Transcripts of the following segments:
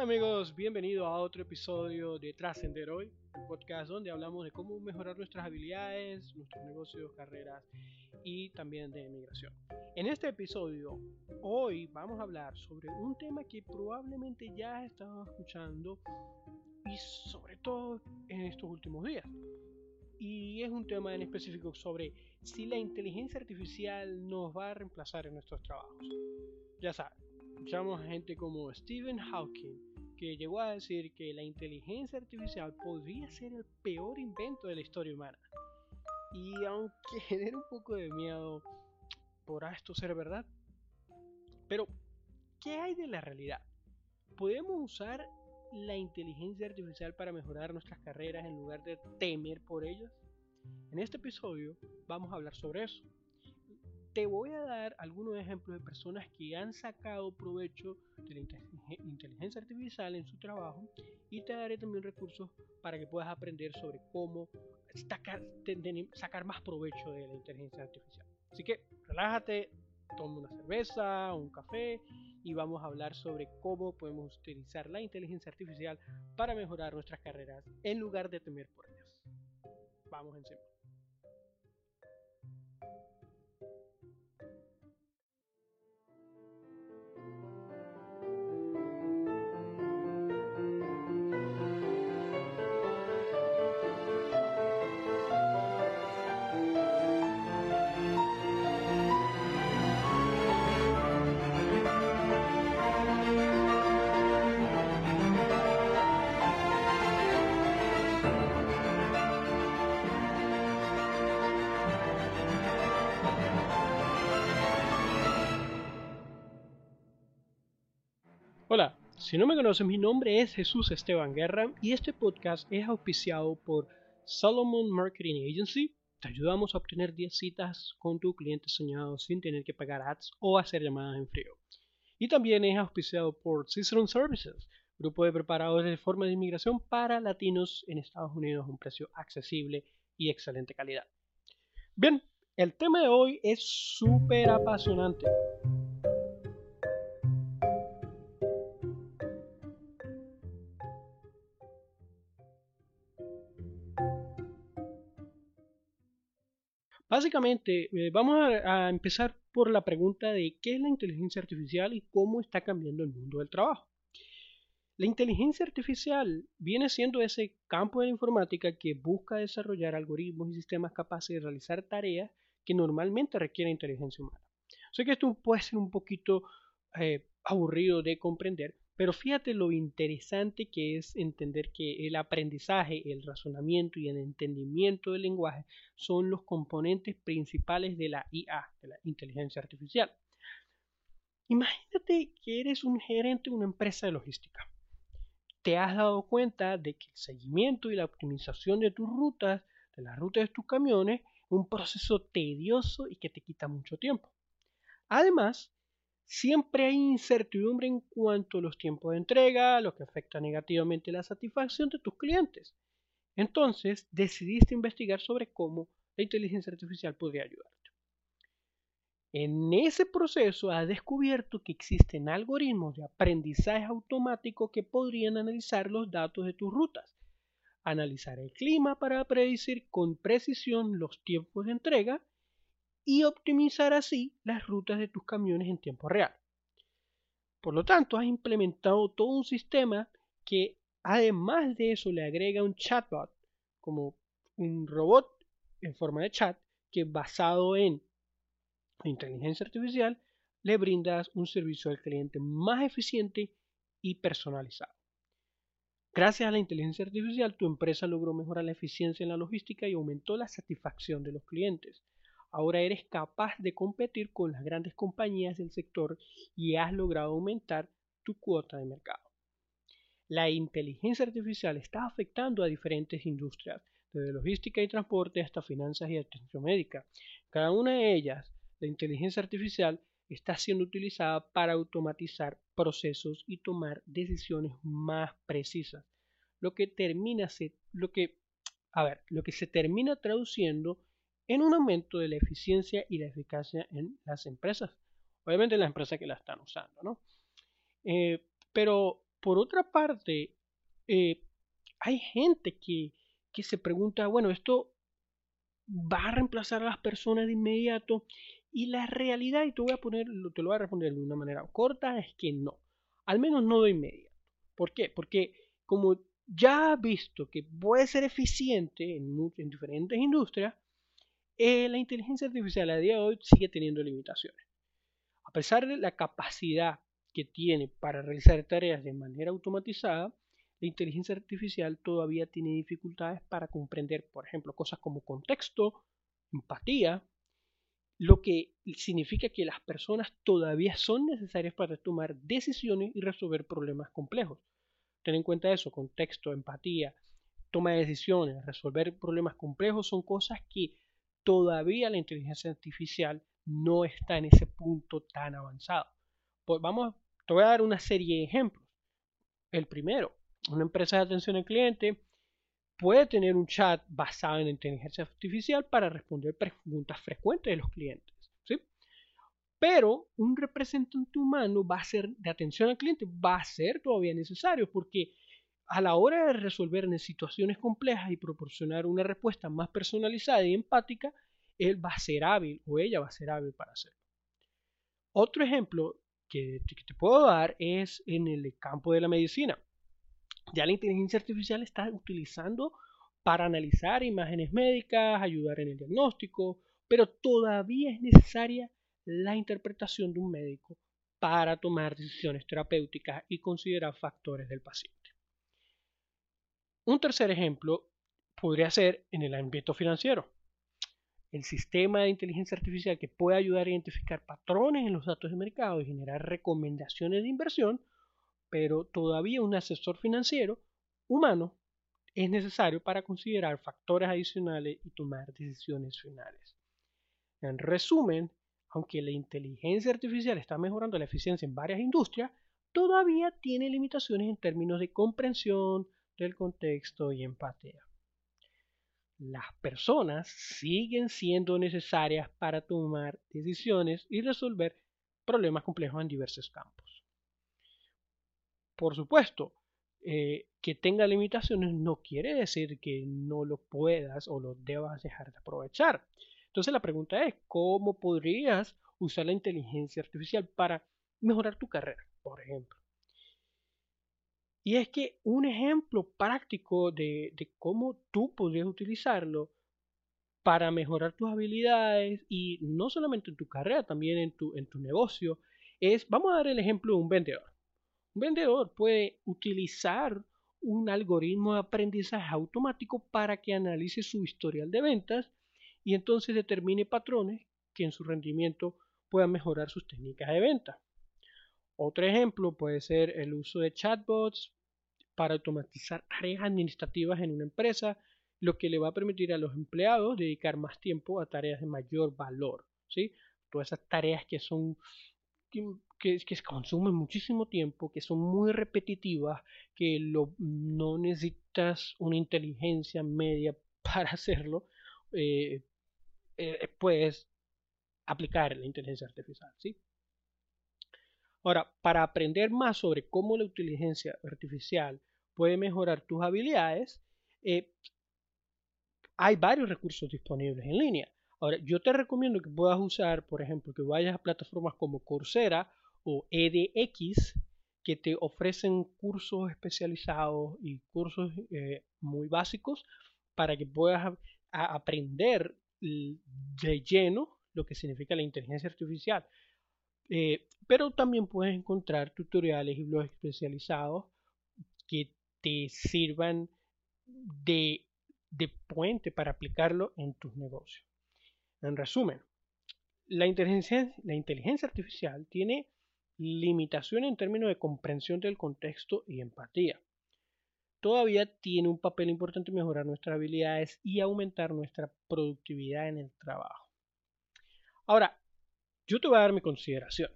Hola amigos, bienvenidos a otro episodio de Trascender Hoy, un podcast donde hablamos de cómo mejorar nuestras habilidades, nuestros negocios, carreras y también de migración. En este episodio, hoy vamos a hablar sobre un tema que probablemente ya has estado escuchando y sobre todo en estos últimos días. Y es un tema en específico sobre si la inteligencia artificial nos va a reemplazar en nuestros trabajos. Ya saben, escuchamos a gente como Stephen Hawking, que llegó a decir que la inteligencia artificial podría ser el peor invento de la historia humana. Y aunque genera un poco de miedo, ¿podrá esto ser verdad? Pero, ¿qué hay de la realidad? ¿Podemos usar la inteligencia artificial para mejorar nuestras carreras en lugar de temer por ellas? En este episodio vamos a hablar sobre eso. Te voy a dar algunos ejemplos de personas que han sacado provecho de la inteligencia artificial en su trabajo y te daré también recursos para que puedas aprender sobre cómo sacar, sacar más provecho de la inteligencia artificial. Así que relájate, toma una cerveza, un café y vamos a hablar sobre cómo podemos utilizar la inteligencia artificial para mejorar nuestras carreras en lugar de temer por ellas. Vamos encima. Si no me conoces, mi nombre es Jesús Esteban Guerra y este podcast es auspiciado por Solomon Marketing Agency. Te ayudamos a obtener 10 citas con tu cliente soñado sin tener que pagar ads o hacer llamadas en frío. Y también es auspiciado por Cicerone Services, grupo de preparadores de forma de inmigración para latinos en Estados Unidos a un precio accesible y excelente calidad. Bien, el tema de hoy es súper apasionante. Básicamente, eh, vamos a, empezar por la pregunta de qué es la inteligencia artificial y cómo está cambiando el mundo del trabajo. La inteligencia artificial viene siendo ese campo de la informática que busca desarrollar algoritmos y sistemas capaces de realizar tareas que normalmente requieren inteligencia humana. Sé que esto puede ser un poquito eh, aburrido de comprender, pero fíjate lo interesante que es entender que el aprendizaje, el razonamiento y el entendimiento del lenguaje son los componentes principales de la IA, de la inteligencia artificial. Imagínate que eres un gerente de una empresa de logística. Te has dado cuenta de que el seguimiento y la optimización de tus rutas, de las rutas de tus camiones, es un proceso tedioso y que te quita mucho tiempo. Además, Siempre hay incertidumbre en cuanto a los tiempos de entrega, lo que afecta negativamente la satisfacción de tus clientes. Entonces, decidiste investigar sobre cómo la inteligencia artificial podría ayudarte. En ese proceso has descubierto que existen algoritmos de aprendizaje automático que podrían analizar los datos de tus rutas, analizar el clima para predecir con precisión los tiempos de entrega y optimizar así las rutas de tus camiones en tiempo real. Por lo tanto, has implementado todo un sistema que además de eso le agrega un chatbot, como un robot en forma de chat, que basado en inteligencia artificial le brindas un servicio al cliente más eficiente y personalizado. Gracias a la inteligencia artificial, tu empresa logró mejorar la eficiencia en la logística y aumentó la satisfacción de los clientes. Ahora eres capaz de competir con las grandes compañías del sector y has logrado aumentar tu cuota de mercado. La inteligencia artificial está afectando a diferentes industrias, desde logística y transporte hasta finanzas y atención médica. Cada una de ellas, la inteligencia artificial está siendo utilizada para automatizar procesos y tomar decisiones más precisas, lo que termina lo que a ver, lo que se termina traduciendo en un aumento de la eficiencia y la eficacia en las empresas. Obviamente en las empresas que la están usando, ¿no? Eh, pero por otra parte, eh, hay gente que, que se pregunta, bueno, esto va a reemplazar a las personas de inmediato y la realidad, y te voy a poner, te lo voy a responder de una manera corta, es que no. Al menos no de inmediato. ¿Por qué? Porque como ya has visto que puede ser eficiente en, en diferentes industrias, eh, la inteligencia artificial a día de hoy sigue teniendo limitaciones. A pesar de la capacidad que tiene para realizar tareas de manera automatizada, la inteligencia artificial todavía tiene dificultades para comprender, por ejemplo, cosas como contexto, empatía, lo que significa que las personas todavía son necesarias para tomar decisiones y resolver problemas complejos. Ten en cuenta eso, contexto, empatía, toma de decisiones, resolver problemas complejos son cosas que todavía la inteligencia artificial no está en ese punto tan avanzado. Pues vamos, te voy a dar una serie de ejemplos. El primero, una empresa de atención al cliente puede tener un chat basado en inteligencia artificial para responder preguntas frecuentes de los clientes. ¿sí? Pero un representante humano va a ser de atención al cliente, va a ser todavía necesario porque a la hora de resolver situaciones complejas y proporcionar una respuesta más personalizada y empática, él va a ser hábil o ella va a ser hábil para hacerlo. Otro ejemplo que te puedo dar es en el campo de la medicina ya la inteligencia artificial está utilizando para analizar imágenes médicas, ayudar en el diagnóstico, pero todavía es necesaria la interpretación de un médico para tomar decisiones terapéuticas y considerar factores del paciente. Un tercer ejemplo podría ser en el ámbito financiero. El sistema de inteligencia artificial que puede ayudar a identificar patrones en los datos de mercado y generar recomendaciones de inversión pero todavía un asesor financiero humano es necesario para considerar factores adicionales y tomar decisiones finales. En resumen, aunque la inteligencia artificial está mejorando la eficiencia en varias industrias, todavía tiene limitaciones en términos de comprensión del contexto y empatía. Las personas siguen siendo necesarias para tomar decisiones y resolver problemas complejos en diversos campos. Por supuesto, eh, que tenga limitaciones no quiere decir que no lo puedas o lo debas dejar de aprovechar. Entonces la pregunta es, ¿cómo podrías usar la inteligencia artificial para mejorar tu carrera, por ejemplo? Y es que un ejemplo práctico de, cómo tú podrías utilizarlo para mejorar tus habilidades y no solamente en tu carrera, también en tu, en tu negocio, es, vamos a dar el ejemplo de un vendedor. Un vendedor puede utilizar un algoritmo de aprendizaje automático para que analice su historial de ventas y entonces determine patrones que en su rendimiento puedan mejorar sus técnicas de venta. Otro ejemplo puede ser el uso de chatbots para automatizar tareas administrativas en una empresa, lo que le va a permitir a los empleados dedicar más tiempo a tareas de mayor valor. ¿sí? Todas esas tareas que son que, que consumen muchísimo tiempo, que son muy repetitivas, que lo, no necesitas una inteligencia media para hacerlo, eh, eh, puedes aplicar la inteligencia artificial. ¿sí? Ahora, para aprender más sobre cómo la inteligencia artificial puede mejorar tus habilidades, eh, hay varios recursos disponibles en línea. Ahora, yo te recomiendo que puedas usar, por ejemplo, que vayas a plataformas como Coursera o EDX, que te ofrecen cursos especializados y cursos eh, muy básicos para que puedas aprender de lleno lo que significa la inteligencia artificial. Eh, pero también puedes encontrar tutoriales y blogs especializados que te sirvan de puente para aplicarlo en tus negocios. En resumen, la inteligencia, la inteligencia artificial tiene limitaciones en términos de comprensión del contexto y empatía. Todavía tiene un papel importante en mejorar nuestras habilidades y aumentar nuestra productividad en el trabajo. Ahora, yo te voy a dar mi consideración.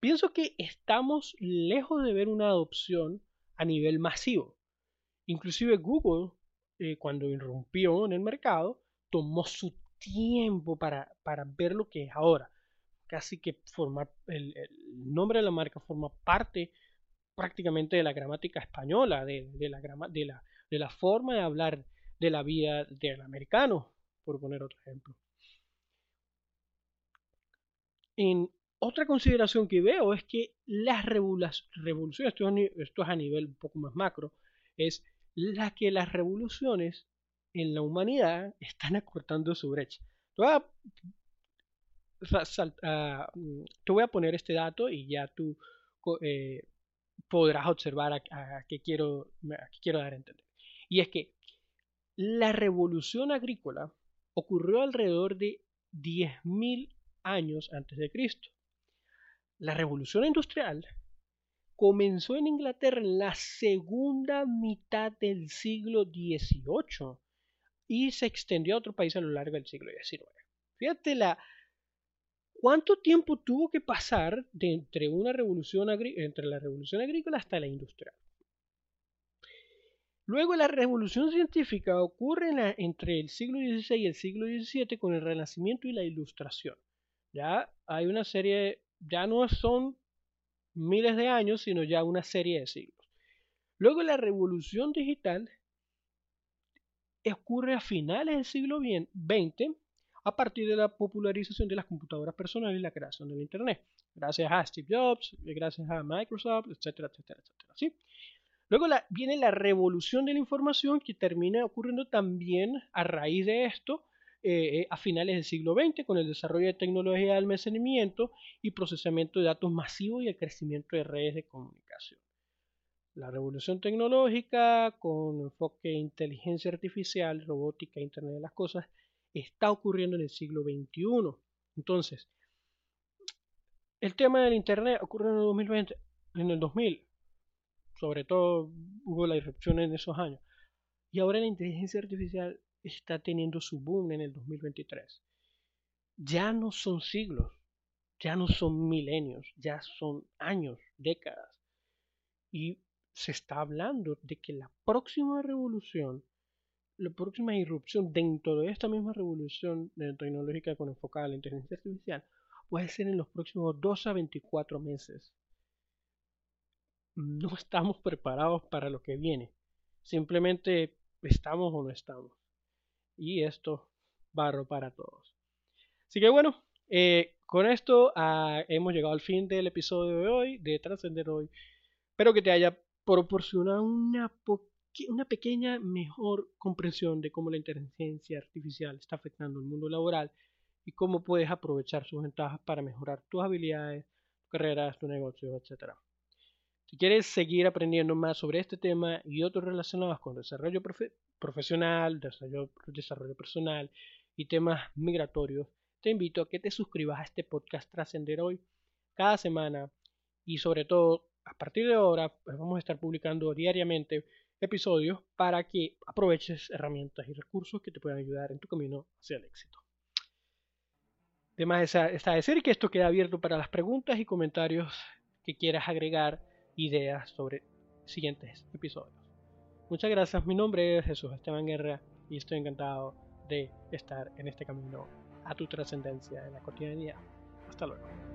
Pienso que estamos lejos de ver una adopción a nivel masivo. Inclusive Google, eh, cuando irrumpió en el mercado, tomó su tiempo para, ver lo que es ahora. Casi que formar el, nombre de la marca forma parte prácticamente de la gramática española, de, la, de, la, de la forma de hablar de la vida del americano, por poner otro ejemplo. En otra consideración que veo es que las revoluciones, esto es a nivel un poco más macro, es la que las revoluciones en la humanidad están acortando su brecha. Te voy a, mm, poner este dato y ya tú eh, podrás observar a, qué quiero, quiero dar a entender. Y es que la revolución agrícola ocurrió alrededor de 10.000 años antes de Cristo. La revolución industrial comenzó en Inglaterra en la segunda mitad del siglo XVIII y se extendió a otro país a lo largo del siglo XIX. Fíjate la, cuánto tiempo tuvo que pasar entre, una revolución entre la revolución agrícola hasta la industrial. Luego la revolución científica ocurre entre el siglo XVI y el siglo XVII con el Renacimiento y la Ilustración. Ya hay una serie, ya no son miles de años, sino ya una serie de siglos. Luego la revolución digital ocurre a finales del siglo XX a partir de la popularización de las computadoras personales y la creación del Internet. Gracias a Steve Jobs, gracias a Microsoft, etcétera, etcétera, etcétera. ¿sí? Luego viene la revolución de la información que termina ocurriendo también a raíz de esto eh, eh, a finales del siglo XX con el desarrollo de tecnología de almacenamiento y procesamiento de datos masivos y el crecimiento de redes de comunicación. La revolución tecnológica con enfoque en inteligencia artificial, robótica, Internet de las Cosas, está ocurriendo en el siglo XXI. Entonces, el tema del Internet ocurrió en el 2020, en el 2000, sobre todo hubo la irrupción en esos años. Y ahora la inteligencia artificial está teniendo su boom en el 2023. Ya no son siglos, ya no son milenios, ya son años, décadas. Y se está hablando de que la próxima revolución, la próxima irrupción dentro de esta misma revolución tecnológica con enfocada a la inteligencia artificial puede ser en los próximos 2 a 24 meses. No estamos preparados para lo que viene. Simplemente estamos o no estamos. Y esto barro para todos. Así que bueno, eh, con esto ah, hemos llegado al fin del episodio de hoy, de Trascender hoy. Espero que te haya proporciona una, pequeña mejor comprensión de cómo la inteligencia artificial está afectando el mundo laboral y cómo puedes aprovechar sus ventajas para mejorar tus habilidades, tu carrera, tu negocio, etc. Si quieres seguir aprendiendo más sobre este tema y otros relacionados con desarrollo profesional, desarrollo, personal y temas migratorios, te invito a que te suscribas a este podcast Trascender Hoy cada semana y sobre todo a partir de ahora pues vamos a estar publicando diariamente episodios para que aproveches herramientas y recursos que te puedan ayudar en tu camino hacia el éxito. Además está decir que esto queda abierto para las preguntas y comentarios que quieras agregar ideas sobre siguientes episodios. Muchas gracias, mi nombre es Jesús Esteban Guerra y estoy encantado de estar en este camino a tu trascendencia en la cotidianidad. Hasta luego.